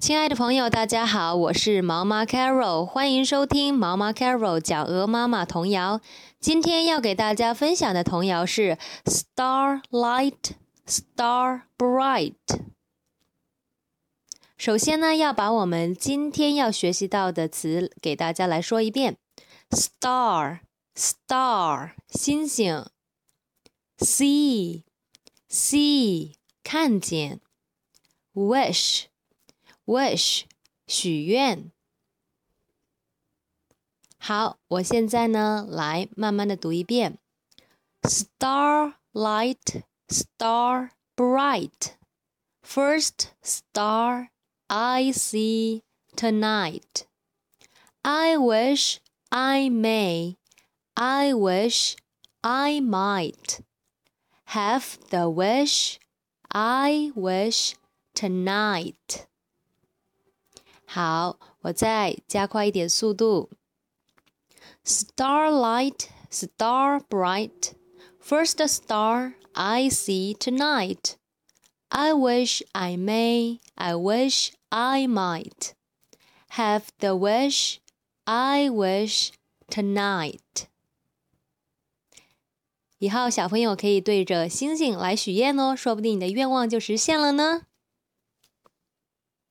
亲爱的朋友，大家好，我是毛妈 Carol，欢迎收听毛妈 Carol 讲鹅妈妈童谣。今天要给大家分享的童谣是 Starlight, Star Bright。首先呢，要把我们今天要学习到的词给大家来说一遍：Star, Star，星星；See, See，看见；Wish。wish 许愿。好，我现在呢来慢慢的读一遍：Starlight, star bright, first star I see tonight. I wish I may, I wish I might have the wish I wish tonight. 好，我再加快一点速度。Starlight, star bright, first star I see tonight. I wish I may, I wish I might have the wish I wish tonight. 以后小朋友可以对着星星来许愿哦，说不定你的愿望就实现了呢。